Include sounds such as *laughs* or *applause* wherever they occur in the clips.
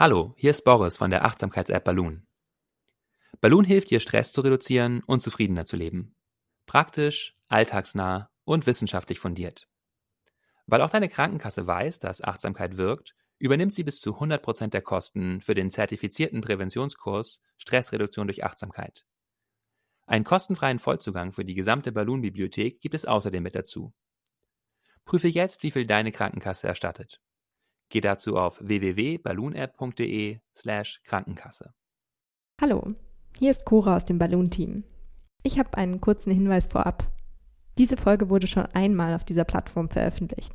Hallo, hier ist Boris von der Achtsamkeits-App Balloon. Balloon hilft dir, Stress zu reduzieren und zufriedener zu leben. Praktisch, alltagsnah und wissenschaftlich fundiert. Weil auch deine Krankenkasse weiß, dass Achtsamkeit wirkt, übernimmt sie bis zu 100% der Kosten für den zertifizierten Präventionskurs Stressreduktion durch Achtsamkeit. Einen kostenfreien Vollzugang für die gesamte Balloon-Bibliothek gibt es außerdem mit dazu. Prüfe jetzt, wie viel deine Krankenkasse erstattet. Geh dazu auf www.balloonapp.de slash Krankenkasse. Hallo, hier ist Cora aus dem Balloon-Team. Ich habe einen kurzen Hinweis vorab. Diese Folge wurde schon einmal auf dieser Plattform veröffentlicht.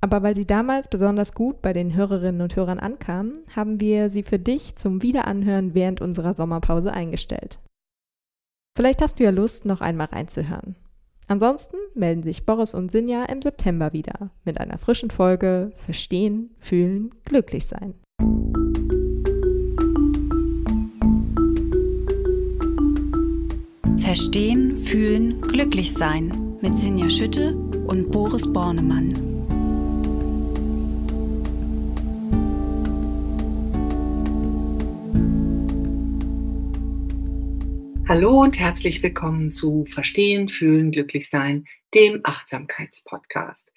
Aber weil sie damals besonders gut bei den Hörerinnen und Hörern ankam, haben wir sie für dich zum Wiederanhören während unserer Sommerpause eingestellt. Vielleicht hast du ja Lust, noch einmal reinzuhören. Ansonsten melden sich Boris und Sinja im September wieder mit einer frischen Folge Verstehen, Fühlen, Glücklich sein. Verstehen, Fühlen, Glücklich sein mit Sinja Schütte und Boris Bornemann. Hallo und herzlich willkommen zu Verstehen, Fühlen, Glücklich Sein, dem Achtsamkeitspodcast.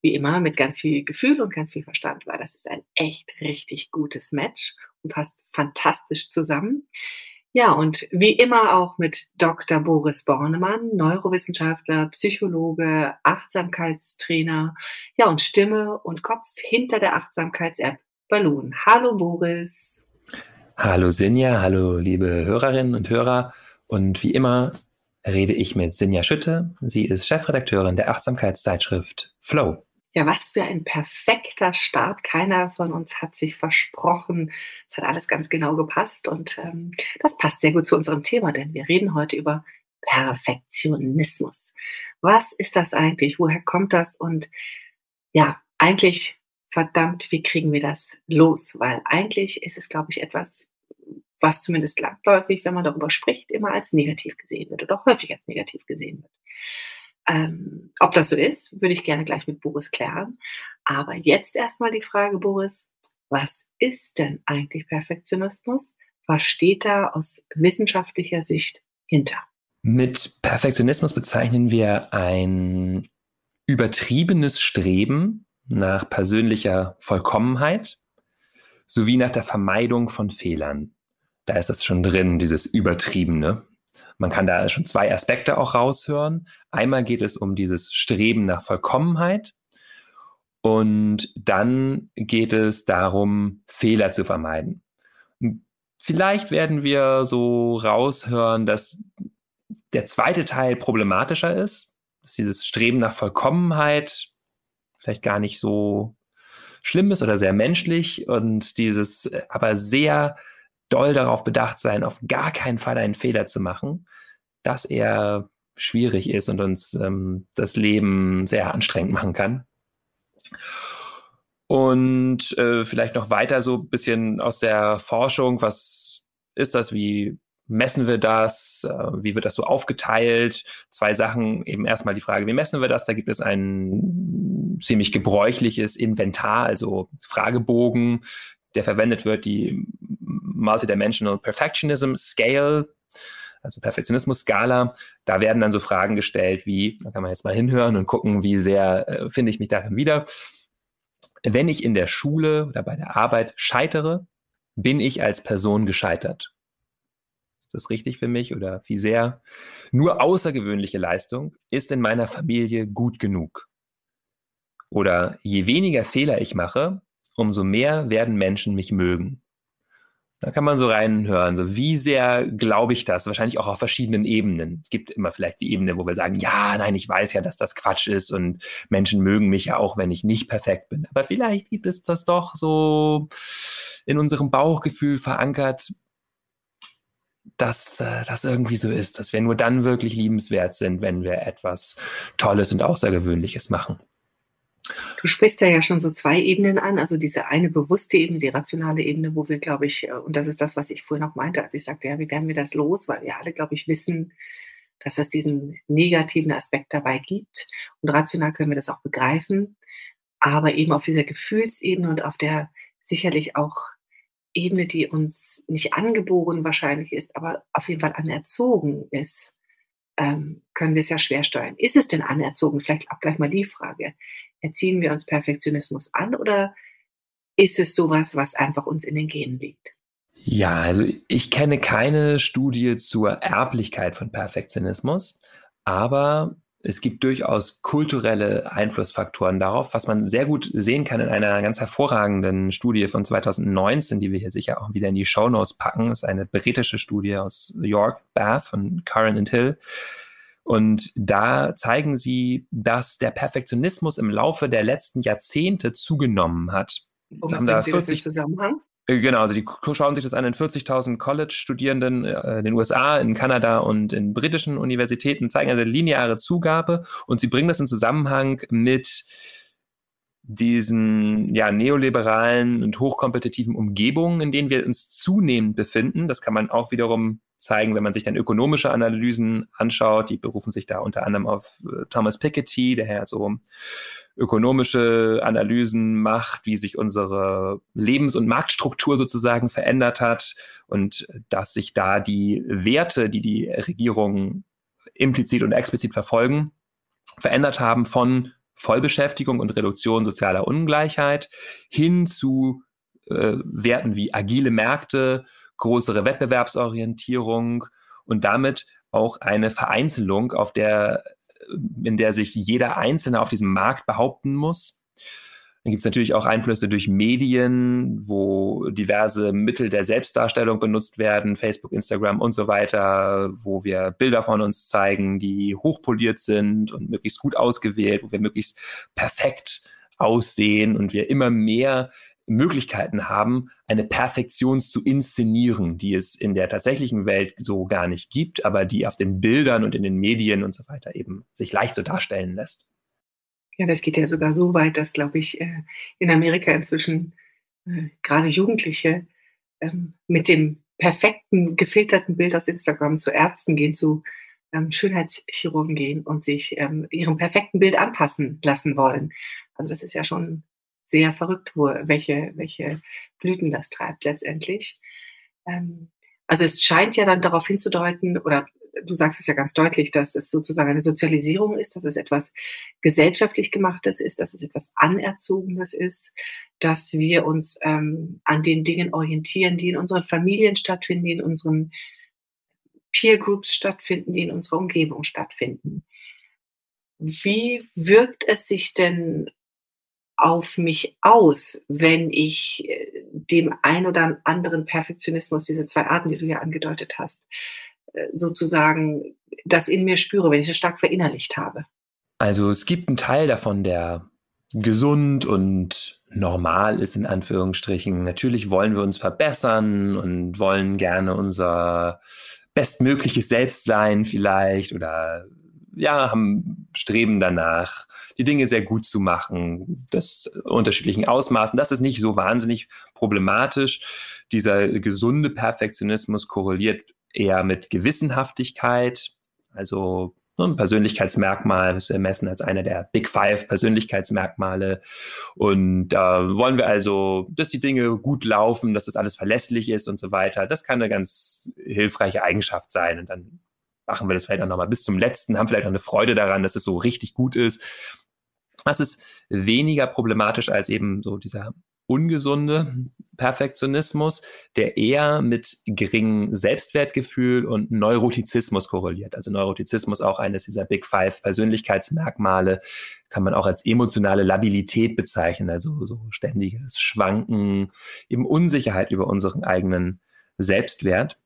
Wie immer mit ganz viel Gefühl und ganz viel Verstand, weil das ist ein echt richtig gutes Match und passt fantastisch zusammen. Ja, und wie immer auch mit Dr. Boris Bornemann, Neurowissenschaftler, Psychologe, Achtsamkeitstrainer, ja, und Stimme und Kopf hinter der Achtsamkeits-App Balloon. Hallo Boris. Hallo Sinja, hallo liebe Hörerinnen und Hörer. Und wie immer rede ich mit Sinja Schütte. Sie ist Chefredakteurin der Achtsamkeitszeitschrift Flow. Ja, was für ein perfekter Start. Keiner von uns hat sich versprochen. Es hat alles ganz genau gepasst und ähm, das passt sehr gut zu unserem Thema, denn wir reden heute über Perfektionismus. Was ist das eigentlich? Woher kommt das? Und ja, eigentlich, verdammt, wie kriegen wir das los? Weil eigentlich ist es, glaube ich, etwas, was zumindest landläufig, wenn man darüber spricht, immer als negativ gesehen wird oder auch häufig als negativ gesehen wird. Ähm, ob das so ist, würde ich gerne gleich mit Boris klären. Aber jetzt erstmal die Frage, Boris, was ist denn eigentlich Perfektionismus? Was steht da aus wissenschaftlicher Sicht hinter? Mit Perfektionismus bezeichnen wir ein übertriebenes Streben nach persönlicher Vollkommenheit sowie nach der Vermeidung von Fehlern da ist das schon drin, dieses Übertriebene. Man kann da schon zwei Aspekte auch raushören. Einmal geht es um dieses Streben nach Vollkommenheit und dann geht es darum, Fehler zu vermeiden. Vielleicht werden wir so raushören, dass der zweite Teil problematischer ist, dass dieses Streben nach Vollkommenheit vielleicht gar nicht so schlimm ist oder sehr menschlich und dieses aber sehr doll darauf bedacht sein, auf gar keinen Fall einen Fehler zu machen, das eher schwierig ist und uns ähm, das Leben sehr anstrengend machen kann. Und äh, vielleicht noch weiter so ein bisschen aus der Forschung, was ist das, wie messen wir das, äh, wie wird das so aufgeteilt? Zwei Sachen, eben erstmal die Frage, wie messen wir das? Da gibt es ein ziemlich gebräuchliches Inventar, also Fragebogen, der verwendet wird, die Multidimensional Perfectionism Scale, also Perfektionismus-Skala. Da werden dann so Fragen gestellt wie, da kann man jetzt mal hinhören und gucken, wie sehr äh, finde ich mich darin wieder. Wenn ich in der Schule oder bei der Arbeit scheitere, bin ich als Person gescheitert. Ist das richtig für mich oder wie sehr? Nur außergewöhnliche Leistung ist in meiner Familie gut genug. Oder je weniger Fehler ich mache, umso mehr werden Menschen mich mögen. Da kann man so reinhören, so wie sehr glaube ich das? Wahrscheinlich auch auf verschiedenen Ebenen. Es gibt immer vielleicht die Ebene, wo wir sagen, ja, nein, ich weiß ja, dass das Quatsch ist und Menschen mögen mich ja auch, wenn ich nicht perfekt bin. Aber vielleicht gibt es das doch so in unserem Bauchgefühl verankert, dass äh, das irgendwie so ist, dass wir nur dann wirklich liebenswert sind, wenn wir etwas Tolles und Außergewöhnliches machen. Du sprichst ja, ja schon so zwei Ebenen an, also diese eine bewusste Ebene, die rationale Ebene, wo wir, glaube ich, äh, und das ist das, was ich vorhin noch meinte, als ich sagte, ja, wie werden wir das los, weil wir alle, glaube ich, wissen, dass es diesen negativen Aspekt dabei gibt. Und rational können wir das auch begreifen, aber eben auf dieser Gefühlsebene und auf der sicherlich auch Ebene, die uns nicht angeboren wahrscheinlich ist, aber auf jeden Fall anerzogen ist, ähm, können wir es ja schwer steuern. Ist es denn anerzogen? Vielleicht auch gleich mal die Frage. Erziehen wir uns Perfektionismus an oder ist es sowas, was einfach uns in den Genen liegt? Ja, also ich kenne keine Studie zur Erblichkeit von Perfektionismus, aber es gibt durchaus kulturelle Einflussfaktoren darauf, was man sehr gut sehen kann in einer ganz hervorragenden Studie von 2019, die wir hier sicher auch wieder in die Show Notes packen. Das ist eine britische Studie aus York, Bath von Curran and Hill. Und da zeigen sie, dass der Perfektionismus im Laufe der letzten Jahrzehnte zugenommen hat. Womit haben da 40 Zusammenhang? Äh, genau, also die schauen sich das an in 40.000 College-Studierenden äh, in den USA, in Kanada und in britischen Universitäten, zeigen also lineare Zugabe und sie bringen das in Zusammenhang mit diesen ja, neoliberalen und hochkompetitiven Umgebungen, in denen wir uns zunehmend befinden. Das kann man auch wiederum zeigen, wenn man sich dann ökonomische Analysen anschaut. Die berufen sich da unter anderem auf äh, Thomas Piketty, der ja so ökonomische Analysen macht, wie sich unsere Lebens- und Marktstruktur sozusagen verändert hat und dass sich da die Werte, die die Regierungen implizit und explizit verfolgen, verändert haben von Vollbeschäftigung und Reduktion sozialer Ungleichheit hin zu äh, Werten wie agile Märkte, größere Wettbewerbsorientierung und damit auch eine Vereinzelung, auf der in der sich jeder Einzelne auf diesem Markt behaupten muss. Dann gibt es natürlich auch Einflüsse durch Medien, wo diverse Mittel der Selbstdarstellung benutzt werden, Facebook, Instagram und so weiter, wo wir Bilder von uns zeigen, die hochpoliert sind und möglichst gut ausgewählt, wo wir möglichst perfekt aussehen und wir immer mehr Möglichkeiten haben, eine Perfektion zu inszenieren, die es in der tatsächlichen Welt so gar nicht gibt, aber die auf den Bildern und in den Medien und so weiter eben sich leicht so darstellen lässt. Ja, das geht ja sogar so weit, dass, glaube ich, äh, in Amerika inzwischen äh, gerade Jugendliche ähm, mit dem perfekten, gefilterten Bild aus Instagram zu Ärzten gehen, zu ähm, Schönheitschirurgen gehen und sich ähm, ihrem perfekten Bild anpassen lassen wollen. Also das ist ja schon sehr verrückt, wo, welche, welche Blüten das treibt letztendlich. Also es scheint ja dann darauf hinzudeuten, oder du sagst es ja ganz deutlich, dass es sozusagen eine Sozialisierung ist, dass es etwas gesellschaftlich gemachtes ist, dass es etwas anerzogenes ist, dass wir uns ähm, an den Dingen orientieren, die in unseren Familien stattfinden, die in unseren Peer Groups stattfinden, die in unserer Umgebung stattfinden. Wie wirkt es sich denn auf mich aus, wenn ich äh, dem ein oder anderen Perfektionismus, diese zwei Arten, die du ja angedeutet hast, sozusagen das in mir spüre, wenn ich es stark verinnerlicht habe? Also es gibt einen Teil davon, der gesund und normal ist, in Anführungsstrichen. Natürlich wollen wir uns verbessern und wollen gerne unser bestmögliches Selbst sein vielleicht oder ja, haben Streben danach, die Dinge sehr gut zu machen, das unterschiedlichen Ausmaßen. Das ist nicht so wahnsinnig problematisch. Dieser gesunde Perfektionismus korreliert eher mit Gewissenhaftigkeit, also ein Persönlichkeitsmerkmal ist ermessen als einer der Big Five Persönlichkeitsmerkmale. Und da äh, wollen wir also, dass die Dinge gut laufen, dass das alles verlässlich ist und so weiter. Das kann eine ganz hilfreiche Eigenschaft sein. Und dann machen wir das vielleicht auch nochmal bis zum letzten, haben vielleicht auch eine Freude daran, dass es so richtig gut ist. Das ist weniger problematisch als eben so dieser ungesunde Perfektionismus, der eher mit geringem Selbstwertgefühl und Neurotizismus korreliert. Also Neurotizismus auch eines dieser Big Five Persönlichkeitsmerkmale, kann man auch als emotionale Labilität bezeichnen, also so ständiges Schwanken, eben Unsicherheit über unseren eigenen Selbstwert.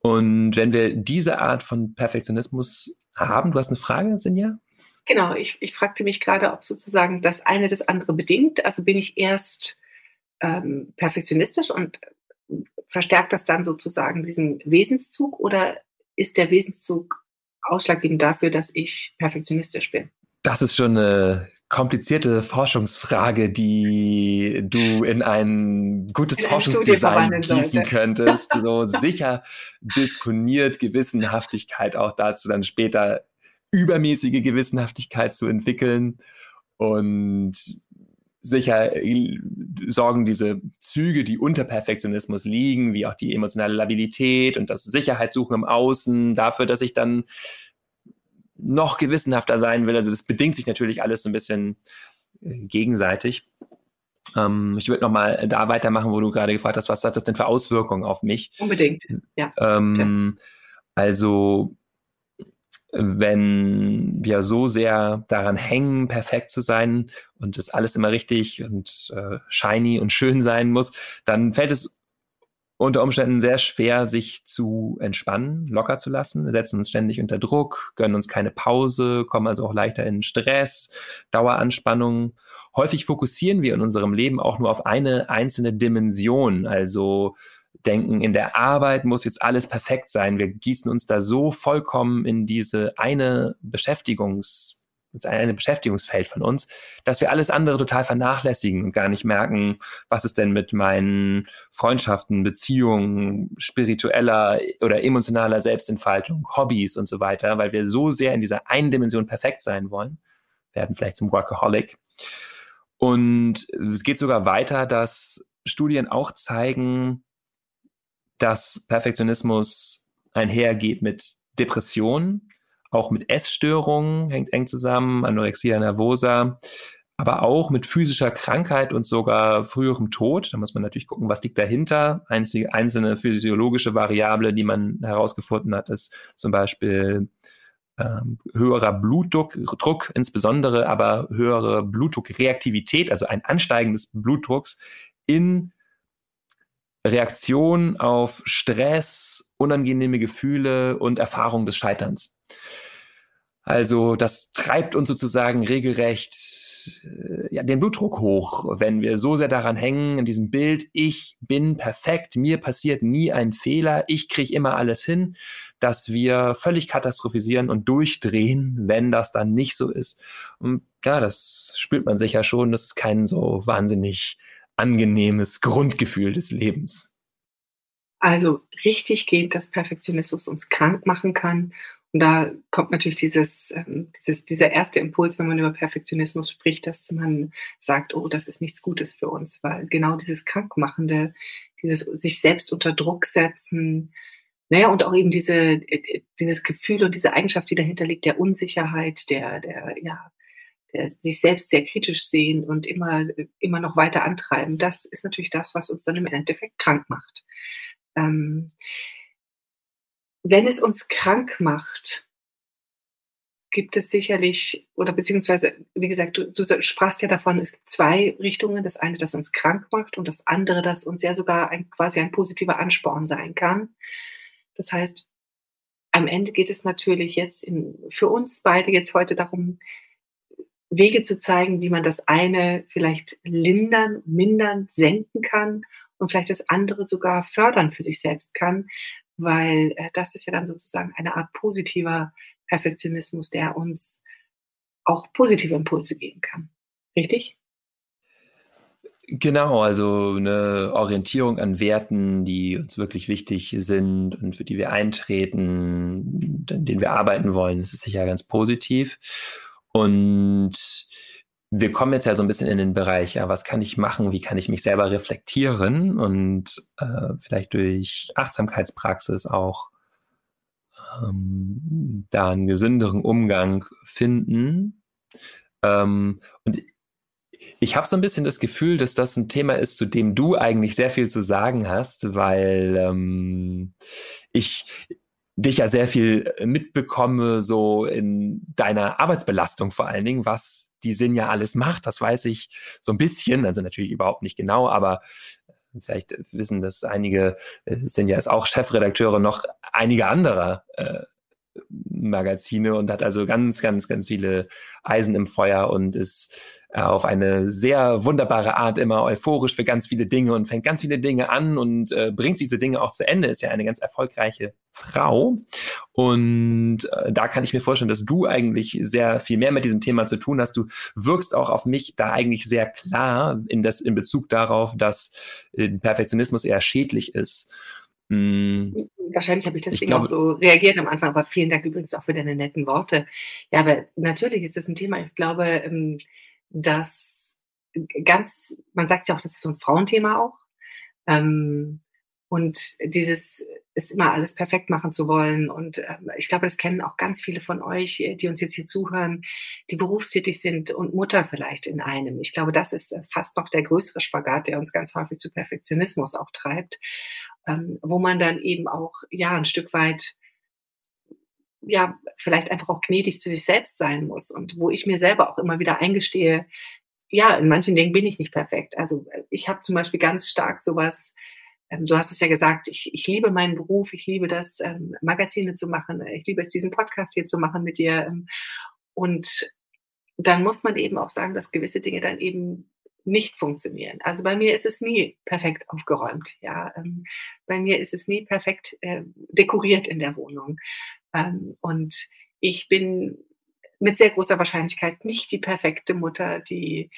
Und wenn wir diese Art von Perfektionismus haben, du hast eine Frage, Sinja? Genau, ich, ich fragte mich gerade, ob sozusagen das eine das andere bedingt. Also bin ich erst ähm, perfektionistisch und verstärkt das dann sozusagen diesen Wesenszug oder ist der Wesenszug ausschlaggebend dafür, dass ich perfektionistisch bin? Das ist schon eine komplizierte Forschungsfrage, die du in ein gutes in Forschungsdesign gießen könntest. *laughs* So sicher disponiert Gewissenhaftigkeit auch dazu, dann später übermäßige Gewissenhaftigkeit zu entwickeln. Und sicher äh, sorgen diese Züge, die unter Perfektionismus liegen, wie auch die emotionale Labilität und das Sicherheitssuchen im Außen, dafür, dass ich dann noch gewissenhafter sein will. Also das bedingt sich natürlich alles so ein bisschen äh, gegenseitig. Ähm, ich würde nochmal da weitermachen, wo du gerade gefragt hast, was hat das denn für Auswirkungen auf mich? Unbedingt, ja. Ähm, also wenn wir so sehr daran hängen, perfekt zu sein und das alles immer richtig und äh, shiny und schön sein muss, dann fällt es unter Umständen sehr schwer, sich zu entspannen, locker zu lassen. Wir setzen uns ständig unter Druck, gönnen uns keine Pause, kommen also auch leichter in Stress, Daueranspannung. Häufig fokussieren wir in unserem Leben auch nur auf eine einzelne Dimension, also denken, in der Arbeit muss jetzt alles perfekt sein. Wir gießen uns da so vollkommen in diese eine Beschäftigungs eine Beschäftigungsfeld von uns, dass wir alles andere total vernachlässigen und gar nicht merken, was ist denn mit meinen Freundschaften, Beziehungen, spiritueller oder emotionaler Selbstentfaltung, Hobbys und so weiter, weil wir so sehr in dieser einen Dimension perfekt sein wollen, werden vielleicht zum Workaholic. Und es geht sogar weiter, dass Studien auch zeigen, dass Perfektionismus einhergeht mit Depressionen, auch mit Essstörungen, hängt eng zusammen, Anorexia nervosa, aber auch mit physischer Krankheit und sogar früherem Tod. Da muss man natürlich gucken, was liegt dahinter. Einzige, einzelne physiologische Variable, die man herausgefunden hat, ist zum Beispiel ähm, höherer Blutdruck, Druck insbesondere, aber höhere Blutdruckreaktivität, also ein Ansteigen des Blutdrucks in Reaktion auf Stress, unangenehme Gefühle und Erfahrung des Scheiterns. Also das treibt uns sozusagen regelrecht äh, ja, den Blutdruck hoch, wenn wir so sehr daran hängen, in diesem Bild, ich bin perfekt, mir passiert nie ein Fehler, ich kriege immer alles hin, dass wir völlig katastrophisieren und durchdrehen, wenn das dann nicht so ist. Und ja, das spürt man sicher schon, das ist kein so wahnsinnig angenehmes Grundgefühl des Lebens. Also richtig geht, dass Perfektionismus uns krank machen kann. Und da kommt natürlich dieses, ähm, dieses, dieser erste Impuls, wenn man über Perfektionismus spricht, dass man sagt, oh, das ist nichts Gutes für uns, weil genau dieses Krankmachende, dieses sich selbst unter Druck setzen, naja, und auch eben diese, äh, dieses Gefühl und diese Eigenschaft, die dahinter liegt, der Unsicherheit, der, der, ja, sich selbst sehr kritisch sehen und immer, immer noch weiter antreiben, das ist natürlich das, was uns dann im Endeffekt krank macht. Ähm, wenn es uns krank macht, gibt es sicherlich, oder beziehungsweise, wie gesagt, du, du, sprachst ja davon, es gibt zwei Richtungen. Das eine, das uns krank macht und das andere, das uns ja sogar ein, quasi ein positiver Ansporn sein kann. Das heißt, am Ende geht es natürlich jetzt in, für uns beide jetzt heute darum, Wege zu zeigen, wie man das eine vielleicht lindern, mindern, senken kann und vielleicht das andere sogar fördern für sich selbst kann, weil äh, das ist ja dann sozusagen eine Art positiver Perfektionismus, der uns auch positive Impulse geben kann. Richtig? Genau, also eine Orientierung an Werten, die uns wirklich wichtig sind und für die wir eintreten, an denen wir arbeiten wollen, das ist sicher ganz positiv. Und wir kommen jetzt ja so ein bisschen in den Bereich, ja, was kann ich machen, wie kann ich mich selber reflektieren und äh, vielleicht durch Achtsamkeitspraxis auch ähm, da einen gesünderen Umgang finden. Ähm, und ich habe so ein bisschen das Gefühl, dass das ein Thema ist, zu dem du eigentlich sehr viel zu sagen hast, weil ähm, ich dich ja sehr viel mitbekomme, so in deiner Arbeitsbelastung vor allen Dingen, was die Sinn ja alles macht. Das weiß ich so ein bisschen, also natürlich überhaupt nicht genau, aber äh, vielleicht wissen das einige, äh, sind ja ist auch Chefredakteure noch einige anderer äh, Magazine und hat also ganz, ganz, ganz viele Eisen im Feuer und ist äh, auf eine sehr wunderbare Art immer euphorisch für ganz viele Dinge und fängt ganz viele Dinge an und äh, bringt diese Dinge auch zu Ende, ist ja eine ganz erfolgreiche Frau. Und äh, da kann ich mir vorstellen, dass du eigentlich sehr viel mehr mit diesem Thema zu tun hast. Du wirkst auch auf mich da eigentlich sehr klar in, das, in Bezug darauf, dass äh, Perfektionismus eher schädlich ist. Mm. Wahrscheinlich habe ich deswegen ich glaube, auch so reagiert am Anfang, aber vielen Dank übrigens auch für deine netten Worte. Ja, aber natürlich ist das ein Thema. Ich glaube, ähm, dass ganz, man sagt ja auch, das ist so ein Frauenthema auch. Ähm, und dieses ist immer alles perfekt machen zu wollen. Und ähm, ich glaube, das kennen auch ganz viele von euch, die uns jetzt hier zuhören, die berufstätig sind und Mutter vielleicht in einem. Ich glaube, das ist äh, fast noch der größere Spagat, der uns ganz häufig zu Perfektionismus auch treibt, ähm, wo man dann eben auch ja ein Stück weit ja, vielleicht einfach auch gnädig zu sich selbst sein muss und wo ich mir selber auch immer wieder eingestehe, ja, in manchen Dingen bin ich nicht perfekt. Also äh, ich habe zum Beispiel ganz stark sowas, ähm, du hast es ja gesagt, ich, ich liebe meinen Beruf, ich liebe das, ähm, Magazine zu machen, ich liebe es, diesen Podcast hier zu machen mit dir. Ähm, und dann muss man eben auch sagen, dass gewisse Dinge dann eben nicht funktionieren. Also bei mir ist es nie perfekt aufgeräumt. Ja, ähm, bei mir ist es nie perfekt äh, dekoriert in der Wohnung. Ähm, und ich bin mit sehr großer Wahrscheinlichkeit nicht die perfekte Mutter, die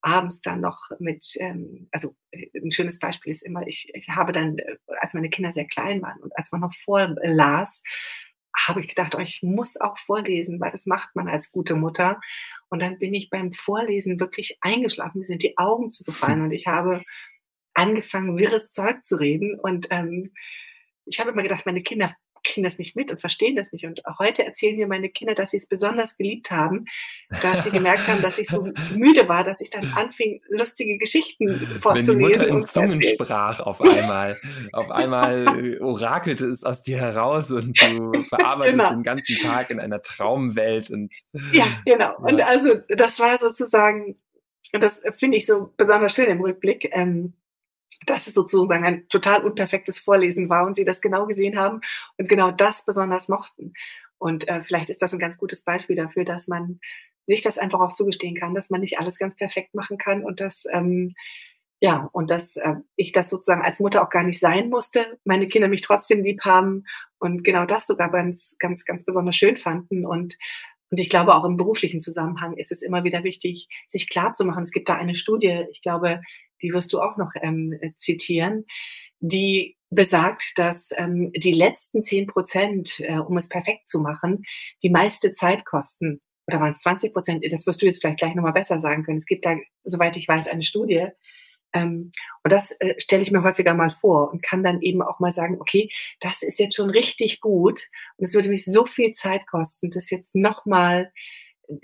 abends dann noch mit, ähm, also äh, ein schönes Beispiel ist immer, ich, ich habe dann, äh, als meine Kinder sehr klein waren und als man noch vorlas, habe ich gedacht, oh, ich muss auch vorlesen, weil das macht man als gute Mutter. Und dann bin ich beim Vorlesen wirklich eingeschlafen, mir sind die Augen zugefallen *laughs* und ich habe angefangen, wirres Zeug zu reden. Und ähm, ich habe immer gedacht, meine Kinder kriegen das nicht mit und verstehen das nicht. Und heute erzählen mir meine Kinder, dass sie es besonders geliebt haben, dass sie gemerkt haben, dass ich so *laughs* müde war, dass ich dann anfing, lustige Geschichten vorzulesen. Wenn die Mutter in Zungen sprach auf einmal. auf einmal orakelte es aus dir heraus und du *laughs* verarbeitest genau. den ganzen Tag in einer Traumwelt. Und, ja, genau. Ja. Und also das war sozusagen, und das finde ich so besonders schön im Rückblick, ähm, dass es sozusagen ein total unperfektes Vorlesen war und sie das genau gesehen haben und genau das besonders mochten. Und äh, vielleicht ist das ein ganz gutes Beispiel dafür, dass man sich das einfach auch zugestehen kann, dass man nicht alles ganz perfekt machen kann und dass ähm, ja und dass äh, ich das sozusagen als Mutter auch gar nicht sein musste, meine Kinder mich trotzdem lieb haben und genau das sogar ganz ganz ganz besonders schön fanden und und ich glaube, auch im beruflichen Zusammenhang ist es immer wieder wichtig, sich klar zu machen. Es gibt da eine Studie, ich glaube, die wirst du auch noch ähm, zitieren, die besagt, dass ähm, die letzten zehn Prozent, äh, um es perfekt zu machen, die meiste Zeit kosten. Oder waren es 20 Prozent? Das wirst du jetzt vielleicht gleich nochmal besser sagen können. Es gibt da, soweit ich weiß, eine Studie. Ähm, und das äh, stelle ich mir häufiger mal vor und kann dann eben auch mal sagen, okay, das ist jetzt schon richtig gut und es würde mich so viel Zeit kosten, das jetzt nochmal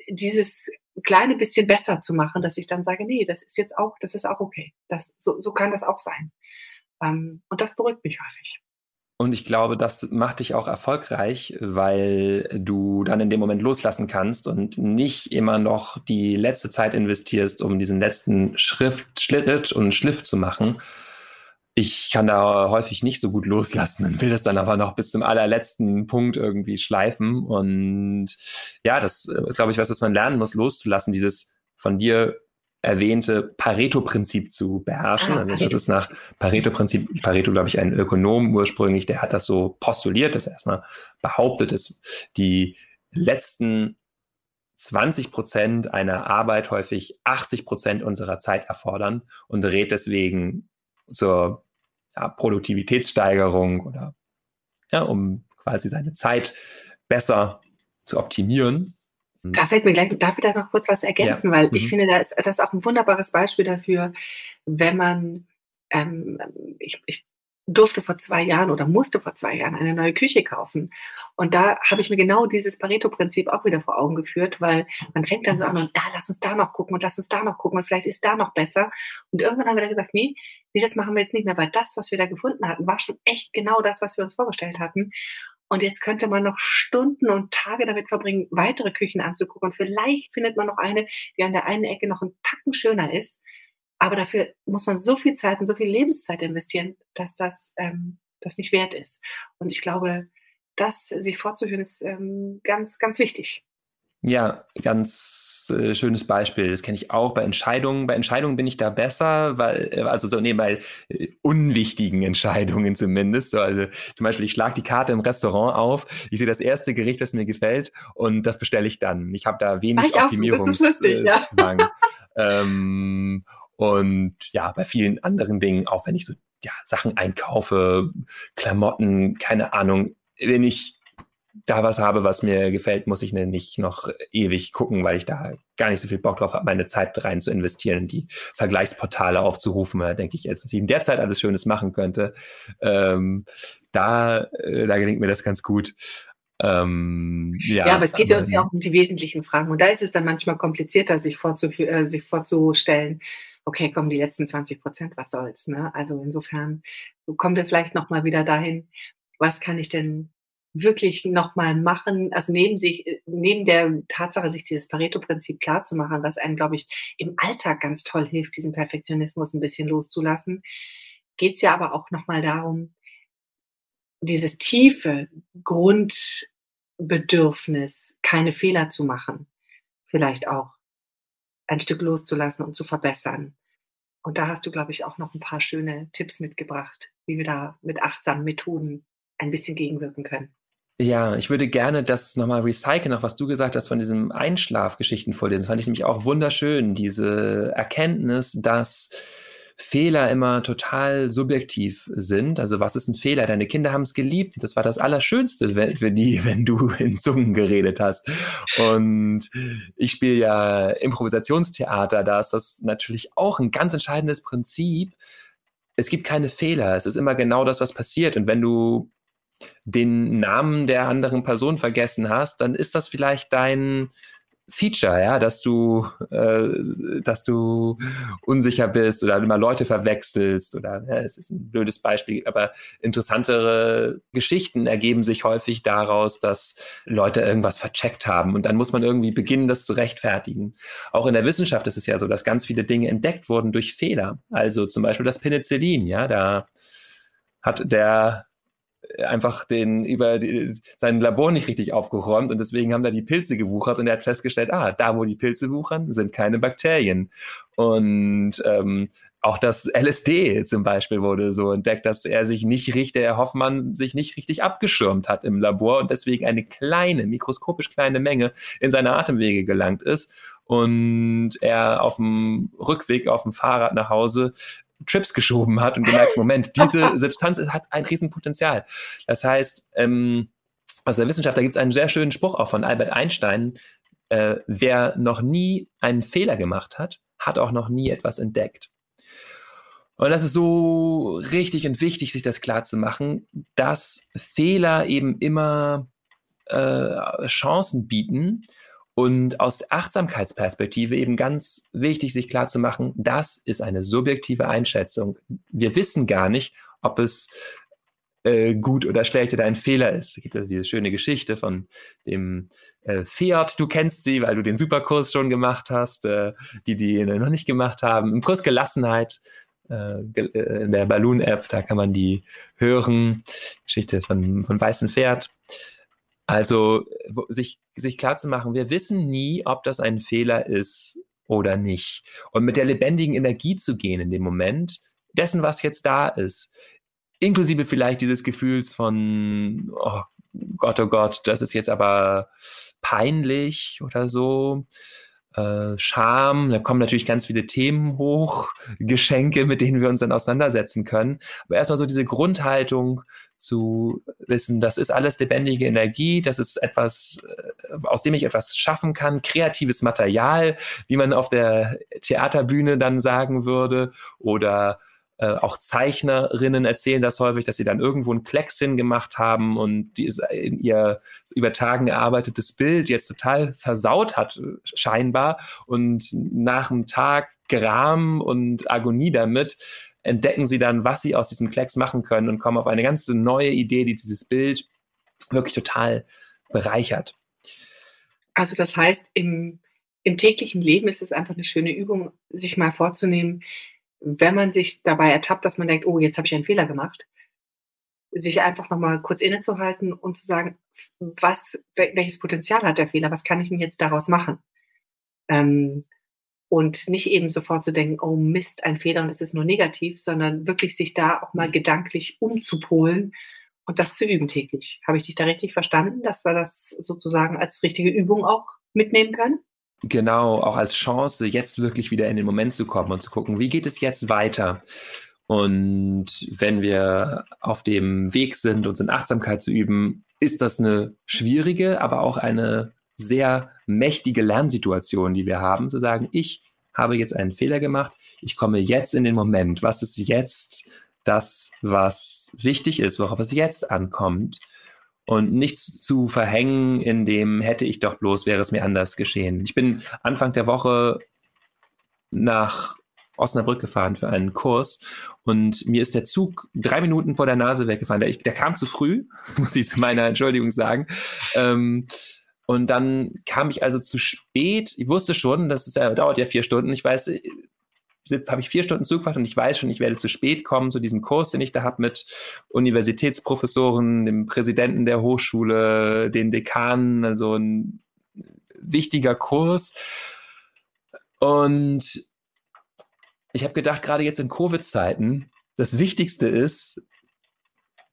dieses kleine bisschen besser zu machen, dass ich dann sage, nee, das ist jetzt auch, das ist auch okay. Das, so, so kann das auch sein. Ähm, und das beruhigt mich häufig. Und ich glaube, das macht dich auch erfolgreich, weil du dann in dem Moment loslassen kannst und nicht immer noch die letzte Zeit investierst, um diesen letzten Schrift, Schritt und Schliff zu machen, ich kann da häufig nicht so gut loslassen und will das dann aber noch bis zum allerletzten Punkt irgendwie schleifen. Und ja, das ist, glaube ich, was, was man lernen muss, loszulassen, dieses von dir erwähnte Pareto-Prinzip zu beherrschen. Ah, also das ist nach Pareto-Prinzip, Pareto, glaube ich, ein Ökonom ursprünglich, der hat das so postuliert, dass er erstmal behauptet, dass die letzten 20 Prozent einer Arbeit häufig 80 Prozent unserer Zeit erfordern und rät deswegen zur ja, Produktivitätssteigerung oder ja, um quasi seine Zeit besser zu optimieren. Da fällt mir gleich, darf ich da noch kurz was ergänzen, ja. weil mhm. ich finde, da ist das ist auch ein wunderbares Beispiel dafür, wenn man, ähm, ich, ich durfte vor zwei Jahren oder musste vor zwei Jahren eine neue Küche kaufen. Und da habe ich mir genau dieses Pareto-Prinzip auch wieder vor Augen geführt, weil man fängt dann so an und ja, lass uns da noch gucken und lass uns da noch gucken und vielleicht ist da noch besser. Und irgendwann haben wir dann gesagt, nee, nee, das machen wir jetzt nicht mehr, weil das, was wir da gefunden hatten, war schon echt genau das, was wir uns vorgestellt hatten. Und jetzt könnte man noch Stunden und Tage damit verbringen, weitere Küchen anzugucken. Und vielleicht findet man noch eine, die an der einen Ecke noch einen Tacken schöner ist. Aber dafür muss man so viel Zeit und so viel Lebenszeit investieren, dass das, ähm, das nicht wert ist. Und ich glaube, das sich vorzuführen, ist ähm, ganz, ganz wichtig. Ja, ganz äh, schönes Beispiel. Das kenne ich auch bei Entscheidungen. Bei Entscheidungen bin ich da besser, weil, äh, also so, nee, bei äh, unwichtigen Entscheidungen zumindest. So, also zum Beispiel, ich schlage die Karte im Restaurant auf, ich sehe das erste Gericht, das mir gefällt, und das bestelle ich dann. Ich habe da wenig Optimierungszwang. Ja. ähm, und ja, bei vielen anderen Dingen, auch wenn ich so ja, Sachen einkaufe, Klamotten, keine Ahnung, wenn ich da was habe, was mir gefällt, muss ich nicht noch ewig gucken, weil ich da gar nicht so viel Bock drauf habe, meine Zeit rein zu investieren, in die Vergleichsportale aufzurufen. Da denke ich jetzt, was ich in der Zeit alles Schönes machen könnte. Ähm, da, äh, da gelingt mir das ganz gut. Ähm, ja, ja, aber es geht ja uns ja auch um die wesentlichen Fragen. Und da ist es dann manchmal komplizierter, sich, äh, sich vorzustellen, okay, kommen die letzten 20 Prozent, was soll's. Ne? Also insofern kommen wir vielleicht nochmal wieder dahin, was kann ich denn wirklich nochmal machen, also neben sich, neben der Tatsache, sich dieses Pareto-Prinzip klar zu machen, was einem, glaube ich, im Alltag ganz toll hilft, diesen Perfektionismus ein bisschen loszulassen, geht es ja aber auch nochmal darum, dieses tiefe Grundbedürfnis, keine Fehler zu machen, vielleicht auch ein Stück loszulassen und zu verbessern. Und da hast du, glaube ich, auch noch ein paar schöne Tipps mitgebracht, wie wir da mit achtsamen Methoden ein bisschen gegenwirken können. Ja, ich würde gerne das nochmal recyceln, auch was du gesagt hast von diesem Einschlafgeschichten vorlesen. Das fand ich nämlich auch wunderschön, diese Erkenntnis, dass Fehler immer total subjektiv sind. Also was ist ein Fehler? Deine Kinder haben es geliebt. Das war das Allerschönste für die, *laughs* wenn du in Zungen geredet hast. Und ich spiele ja Improvisationstheater. Da ist das natürlich auch ein ganz entscheidendes Prinzip. Es gibt keine Fehler. Es ist immer genau das, was passiert. Und wenn du den Namen der anderen Person vergessen hast, dann ist das vielleicht dein Feature, ja, dass du, äh, dass du unsicher bist oder immer Leute verwechselst oder ja, es ist ein blödes Beispiel, aber interessantere Geschichten ergeben sich häufig daraus, dass Leute irgendwas vercheckt haben und dann muss man irgendwie beginnen, das zu rechtfertigen. Auch in der Wissenschaft ist es ja so, dass ganz viele Dinge entdeckt wurden durch Fehler. Also zum Beispiel das Penicillin, ja, da hat der einfach den über die, sein Labor nicht richtig aufgeräumt und deswegen haben da die Pilze gewuchert und er hat festgestellt, ah, da wo die Pilze wuchern, sind keine Bakterien. Und ähm, auch das LSD zum Beispiel wurde so entdeckt, dass er sich nicht richtig, der Hoffmann sich nicht richtig abgeschirmt hat im Labor und deswegen eine kleine, mikroskopisch kleine Menge in seine Atemwege gelangt ist und er auf dem Rückweg auf dem Fahrrad nach Hause Trips geschoben hat und gemerkt, Moment, diese *laughs* Substanz hat ein Riesenpotenzial. Das heißt, ähm, aus der Wissenschaft, da gibt es einen sehr schönen Spruch auch von Albert Einstein, äh, wer noch nie einen Fehler gemacht hat, hat auch noch nie etwas entdeckt. Und das ist so richtig und wichtig, sich das klar zu machen, dass Fehler eben immer äh, Chancen bieten und aus der Achtsamkeitsperspektive eben ganz wichtig, sich klar zu machen, das ist eine subjektive Einschätzung. Wir wissen gar nicht, ob es äh, gut oder schlecht oder ein Fehler ist. Es gibt also diese schöne Geschichte von dem äh, Fiat. Du kennst sie, weil du den Superkurs schon gemacht hast. Äh, die, die noch nicht gemacht haben. Im Kurs Gelassenheit äh, äh, in der Balloon-App, da kann man die hören. Geschichte von, von Weißen Pferd. Also sich, sich klar zu machen, wir wissen nie, ob das ein Fehler ist oder nicht. Und mit der lebendigen Energie zu gehen in dem Moment, dessen, was jetzt da ist, inklusive vielleicht dieses Gefühls von, oh Gott, oh Gott, das ist jetzt aber peinlich oder so äh, Scham, da kommen natürlich ganz viele Themen hoch, Geschenke, mit denen wir uns dann auseinandersetzen können. Aber erstmal so diese Grundhaltung zu wissen, das ist alles lebendige Energie, das ist etwas, äh, aus dem ich etwas schaffen kann, kreatives Material, wie man auf der Theaterbühne dann sagen würde, oder äh, auch Zeichnerinnen erzählen das häufig, dass sie dann irgendwo einen Klecks hingemacht haben und die in ihr über Tagen erarbeitetes Bild jetzt total versaut hat, scheinbar. Und nach einem Tag Gram und Agonie damit entdecken sie dann, was sie aus diesem Klecks machen können und kommen auf eine ganz neue Idee, die dieses Bild wirklich total bereichert. Also das heißt, im, im täglichen Leben ist es einfach eine schöne Übung, sich mal vorzunehmen, wenn man sich dabei ertappt, dass man denkt, oh, jetzt habe ich einen Fehler gemacht, sich einfach nochmal kurz innezuhalten und zu sagen, was, welches Potenzial hat der Fehler, was kann ich denn jetzt daraus machen? Ähm, und nicht eben sofort zu denken, oh Mist, ein Fehler und es ist nur negativ, sondern wirklich sich da auch mal gedanklich umzupolen und das zu üben täglich. Habe ich dich da richtig verstanden, dass wir das sozusagen als richtige Übung auch mitnehmen können? Genau, auch als Chance, jetzt wirklich wieder in den Moment zu kommen und zu gucken, wie geht es jetzt weiter? Und wenn wir auf dem Weg sind, uns in Achtsamkeit zu üben, ist das eine schwierige, aber auch eine sehr mächtige Lernsituation, die wir haben, zu sagen, ich habe jetzt einen Fehler gemacht, ich komme jetzt in den Moment, was ist jetzt das, was wichtig ist, worauf es jetzt ankommt und nichts zu verhängen, in dem hätte ich doch bloß, wäre es mir anders geschehen. Ich bin Anfang der Woche nach Osnabrück gefahren für einen Kurs und mir ist der Zug drei Minuten vor der Nase weggefahren. Der, der kam zu früh, *laughs* muss ich zu meiner Entschuldigung sagen. Ähm, und dann kam ich also zu spät. Ich wusste schon, das ist ja, dauert ja vier Stunden. Ich weiß, habe ich vier Stunden Zugfahrt und ich weiß schon, ich werde zu spät kommen zu diesem Kurs, den ich da habe mit Universitätsprofessoren, dem Präsidenten der Hochschule, den Dekanen, also ein wichtiger Kurs. Und ich habe gedacht, gerade jetzt in Covid-Zeiten, das Wichtigste ist,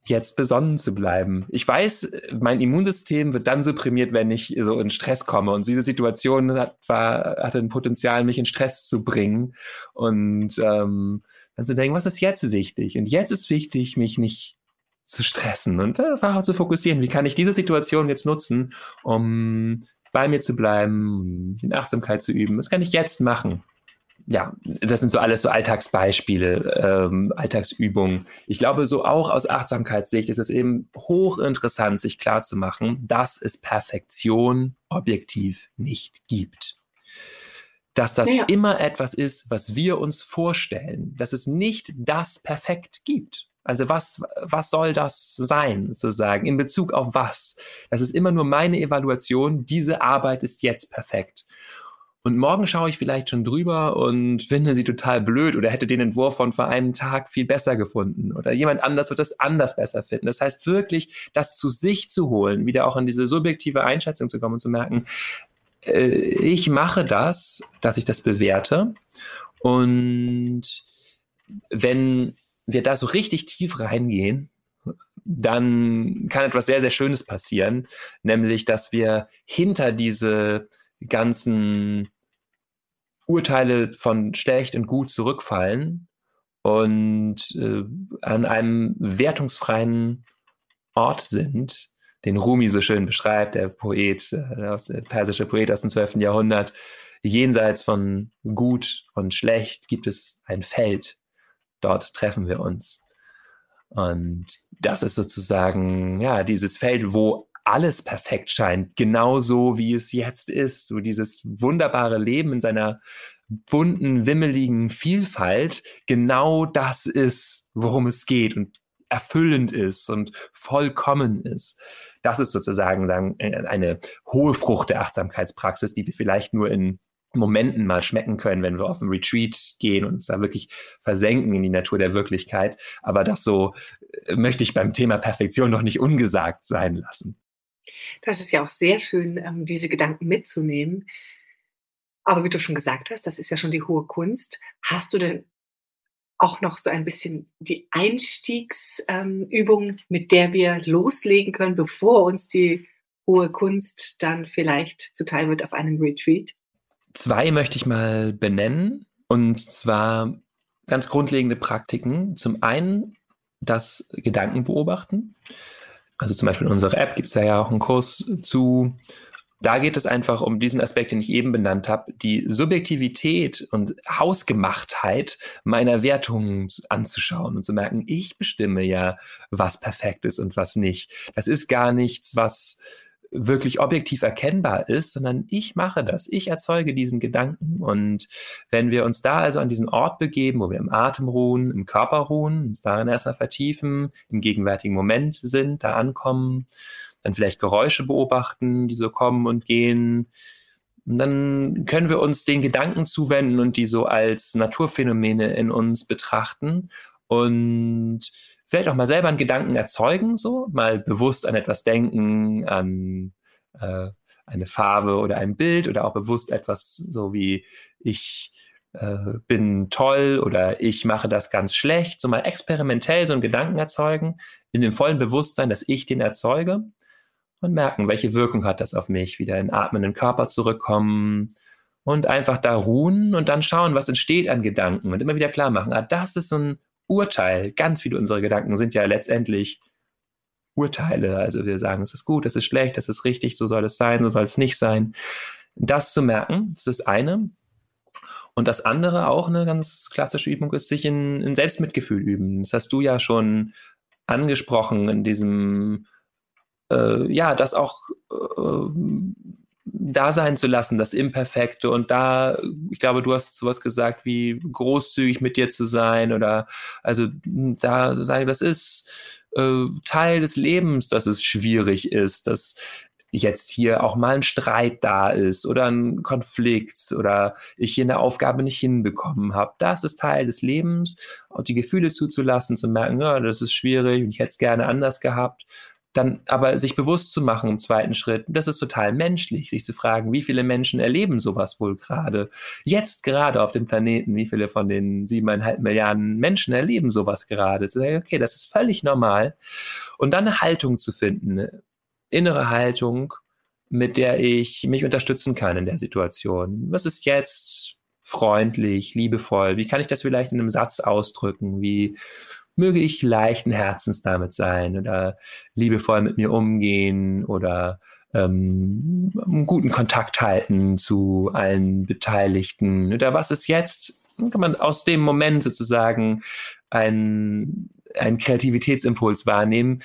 jetzt besonnen zu bleiben. Ich weiß, mein Immunsystem wird dann supprimiert, wenn ich so in Stress komme. Und diese Situation hat, war, hatte ein Potenzial, mich in Stress zu bringen. Und ähm, dann zu denken, was ist jetzt wichtig? Und jetzt ist wichtig, mich nicht zu stressen und darauf zu fokussieren. Wie kann ich diese Situation jetzt nutzen, um bei mir zu bleiben, in Achtsamkeit zu üben? Was kann ich jetzt machen? Ja, das sind so alles so Alltagsbeispiele, ähm, Alltagsübungen. Ich glaube, so auch aus Achtsamkeitssicht ist es eben hochinteressant, sich klarzumachen, dass es Perfektion objektiv nicht gibt. Dass das ja. immer etwas ist, was wir uns vorstellen, dass es nicht das Perfekt gibt. Also was, was soll das sein, sozusagen, in Bezug auf was? Das ist immer nur meine Evaluation, diese Arbeit ist jetzt perfekt. Und morgen schaue ich vielleicht schon drüber und finde sie total blöd oder hätte den Entwurf von vor einem Tag viel besser gefunden oder jemand anders wird es anders besser finden. Das heißt wirklich, das zu sich zu holen, wieder auch in diese subjektive Einschätzung zu kommen und zu merken, äh, ich mache das, dass ich das bewerte. Und wenn wir da so richtig tief reingehen, dann kann etwas sehr, sehr Schönes passieren, nämlich dass wir hinter diese ganzen Urteile von schlecht und gut zurückfallen und äh, an einem wertungsfreien Ort sind, den Rumi so schön beschreibt, der Poet, äh, der persische Poet aus dem 12. Jahrhundert. Jenseits von gut und schlecht gibt es ein Feld. Dort treffen wir uns. Und das ist sozusagen, ja, dieses Feld, wo alles perfekt scheint, genauso wie es jetzt ist. So dieses wunderbare Leben in seiner bunten, wimmeligen Vielfalt, genau das ist, worum es geht und erfüllend ist und vollkommen ist. Das ist sozusagen sagen, eine hohe Frucht der Achtsamkeitspraxis, die wir vielleicht nur in Momenten mal schmecken können, wenn wir auf ein Retreat gehen und uns da wirklich versenken in die Natur der Wirklichkeit. Aber das so äh, möchte ich beim Thema Perfektion noch nicht ungesagt sein lassen. Das ist ja auch sehr schön, ähm, diese Gedanken mitzunehmen. Aber wie du schon gesagt hast, das ist ja schon die hohe Kunst. Hast du denn auch noch so ein bisschen die Einstiegsübung, ähm, mit der wir loslegen können, bevor uns die hohe Kunst dann vielleicht zuteil wird auf einem Retreat? Zwei möchte ich mal benennen. Und zwar ganz grundlegende Praktiken. Zum einen das Gedankenbeobachten. Also zum Beispiel in unserer App gibt es ja auch einen Kurs zu. Da geht es einfach um diesen Aspekt, den ich eben benannt habe, die Subjektivität und Hausgemachtheit meiner Wertungen anzuschauen und zu merken, ich bestimme ja, was perfekt ist und was nicht. Das ist gar nichts, was wirklich objektiv erkennbar ist, sondern ich mache das, ich erzeuge diesen Gedanken. Und wenn wir uns da also an diesen Ort begeben, wo wir im Atem ruhen, im Körper ruhen, uns darin erstmal vertiefen, im gegenwärtigen Moment sind, da ankommen, dann vielleicht Geräusche beobachten, die so kommen und gehen, und dann können wir uns den Gedanken zuwenden und die so als Naturphänomene in uns betrachten und vielleicht auch mal selber einen Gedanken erzeugen, so mal bewusst an etwas denken, an äh, eine Farbe oder ein Bild oder auch bewusst etwas so wie ich äh, bin toll oder ich mache das ganz schlecht, so mal experimentell so einen Gedanken erzeugen, in dem vollen Bewusstsein, dass ich den erzeuge und merken, welche Wirkung hat das auf mich, wieder in atmenden Körper zurückkommen und einfach da ruhen und dann schauen, was entsteht an Gedanken und immer wieder klar machen, ah, das ist so ein Urteil, ganz viele unserer Gedanken sind ja letztendlich Urteile. Also wir sagen, es ist gut, es ist schlecht, es ist richtig, so soll es sein, so soll es nicht sein. Das zu merken, das ist eine. Und das andere auch eine ganz klassische Übung ist, sich in, in Selbstmitgefühl üben. Das hast du ja schon angesprochen in diesem, äh, ja, das auch äh, da sein zu lassen, das Imperfekte. Und da, ich glaube, du hast sowas gesagt wie großzügig mit dir zu sein oder also da sagen, das ist äh, Teil des Lebens, dass es schwierig ist, dass jetzt hier auch mal ein Streit da ist oder ein Konflikt oder ich hier eine Aufgabe nicht hinbekommen habe. Das ist Teil des Lebens, auch die Gefühle zuzulassen, zu merken, ja, das ist schwierig und ich hätte es gerne anders gehabt. Dann aber sich bewusst zu machen im zweiten Schritt, das ist total menschlich, sich zu fragen, wie viele Menschen erleben sowas wohl gerade? Jetzt gerade auf dem Planeten, wie viele von den siebeneinhalb Milliarden Menschen erleben sowas gerade? Zu sagen, okay, das ist völlig normal. Und dann eine Haltung zu finden, innere Haltung, mit der ich mich unterstützen kann in der Situation. Was ist jetzt freundlich, liebevoll? Wie kann ich das vielleicht in einem Satz ausdrücken? Wie möge ich leichten Herzens damit sein oder liebevoll mit mir umgehen oder ähm, einen guten Kontakt halten zu allen Beteiligten oder was ist jetzt? Kann man aus dem Moment sozusagen einen, einen Kreativitätsimpuls wahrnehmen,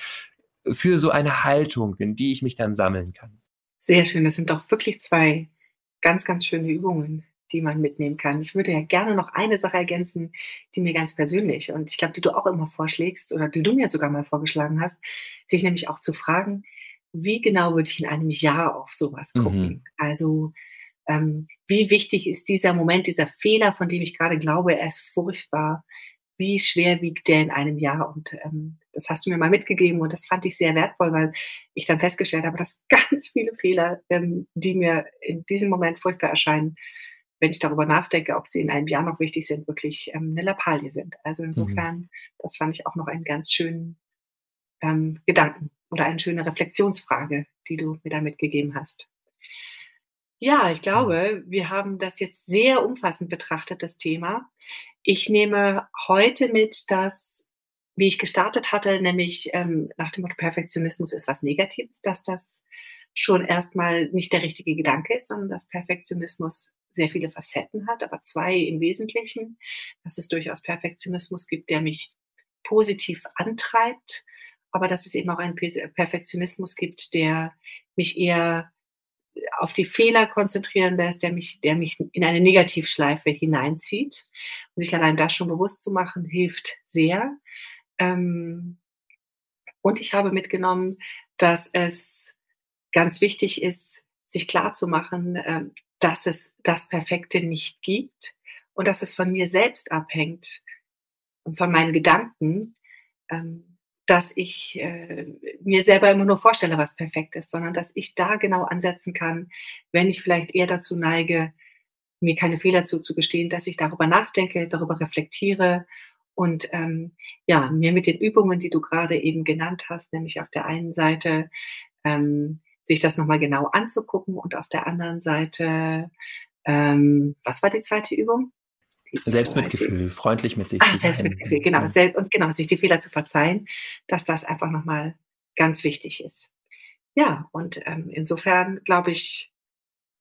für so eine Haltung, in die ich mich dann sammeln kann. Sehr schön. Das sind doch wirklich zwei ganz, ganz schöne Übungen, die man mitnehmen kann. Ich würde ja gerne noch eine Sache ergänzen, die mir ganz persönlich und ich glaube, die du auch immer vorschlägst oder die du mir sogar mal vorgeschlagen hast, sich nämlich auch zu fragen, wie genau würde ich in einem Jahr auf sowas mhm. gucken? Mhm. Also ähm, wie wichtig ist dieser Moment, dieser Fehler, von dem ich gerade glaube, er ist furchtbar, wie schwer wiegt der in einem Jahr? Und ähm, das hast du mir mal mitgegeben und das fand ich sehr wertvoll, weil ich dann festgestellt habe, dass *laughs* ganz viele Fehler, ähm, die mir in diesem Moment furchtbar erscheinen, wenn ich darüber nachdenke, ob sie in einem Jahr noch wichtig sind, wirklich ähm, eine Lappalie sind. Also mhm. insofern, mhm. das fand ich auch noch einen ganz schönen ähm, Gedanken oder eine schöne Reflexionsfrage, die du mir da mitgegeben hast. Ja, ich glaube, wir haben das jetzt sehr umfassend betrachtet, das Thema. Ich nehme heute mit, dass, wie ich gestartet hatte, nämlich ähm, nach dem Motto Perfektionismus ist was Negatives, dass das schon erstmal nicht der richtige Gedanke ist, sondern dass Perfektionismus sehr viele Facetten hat, aber zwei im Wesentlichen, dass es durchaus Perfektionismus gibt, der mich positiv antreibt, aber dass es eben auch einen Perfektionismus gibt, der mich eher auf die Fehler konzentrieren lässt, der mich, der mich in eine Negativschleife hineinzieht. Und sich allein das schon bewusst zu machen, hilft sehr. Ähm, und ich habe mitgenommen, dass es ganz wichtig ist, sich klar zu machen, ähm, dass es das Perfekte nicht gibt und dass es von mir selbst abhängt und von meinen Gedanken, ähm, dass ich äh, mir selber immer nur vorstelle, was perfekt ist, sondern dass ich da genau ansetzen kann, wenn ich vielleicht eher dazu neige, mir keine Fehler zuzugestehen, dass ich darüber nachdenke, darüber reflektiere und ähm, ja, mir mit den Übungen, die du gerade eben genannt hast, nämlich auf der einen Seite ähm, sich das nochmal genau anzugucken und auf der anderen Seite, ähm, was war die zweite Übung? Selbstmitgefühl, freundlich mit sich ah, zu sein. Selbstmitgefühl, genau. Ja. Und genau, sich die Fehler zu verzeihen, dass das einfach nochmal ganz wichtig ist. Ja, und ähm, insofern glaube ich,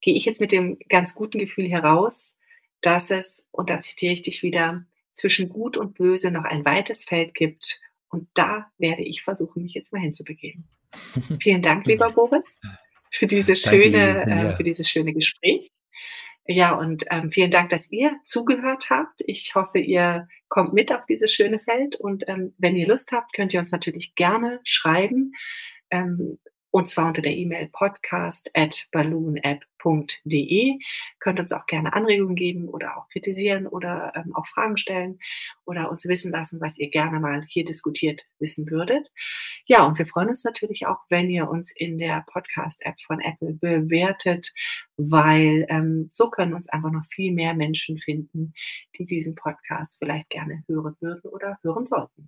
gehe ich jetzt mit dem ganz guten Gefühl heraus, dass es, und da zitiere ich dich wieder, zwischen Gut und Böse noch ein weites Feld gibt. Und da werde ich versuchen, mich jetzt mal hinzubegeben. *laughs* Vielen Dank, lieber Boris, für diese schöne, äh, für dieses schöne Gespräch. Ja, und ähm, vielen Dank, dass ihr zugehört habt. Ich hoffe, ihr kommt mit auf dieses schöne Feld. Und ähm, wenn ihr Lust habt, könnt ihr uns natürlich gerne schreiben. Ähm, und zwar unter der E-Mail podcast at balloonapp.de. Könnt uns auch gerne Anregungen geben oder auch kritisieren oder ähm, auch Fragen stellen oder uns wissen lassen, was ihr gerne mal hier diskutiert wissen würdet. Ja, und wir freuen uns natürlich auch, wenn ihr uns in der Podcast-App von Apple bewertet, weil ähm, so können uns einfach noch viel mehr Menschen finden, die diesen Podcast vielleicht gerne hören würden oder hören sollten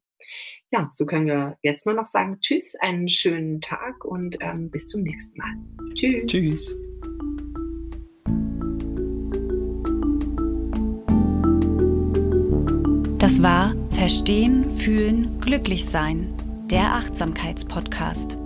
ja, so können wir jetzt nur noch sagen, tschüss, einen schönen Tag und ähm, bis zum nächsten Mal. Tschüss. Tschüss. Das war Verstehen, Fühlen, Glücklich sein. der Achtsamkeitspodcast.